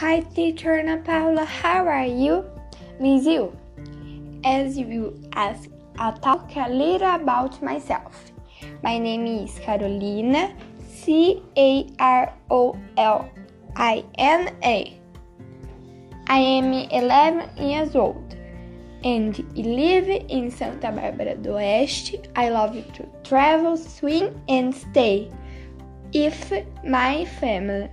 Hi, teacher Ana Paula. How are you? Miss you. As you ask, I'll talk a little about myself. My name is Carolina, C A R O L I N A. I am 11 years old and I live in Santa Bárbara do Oeste. I love to travel, swim, and stay with my family.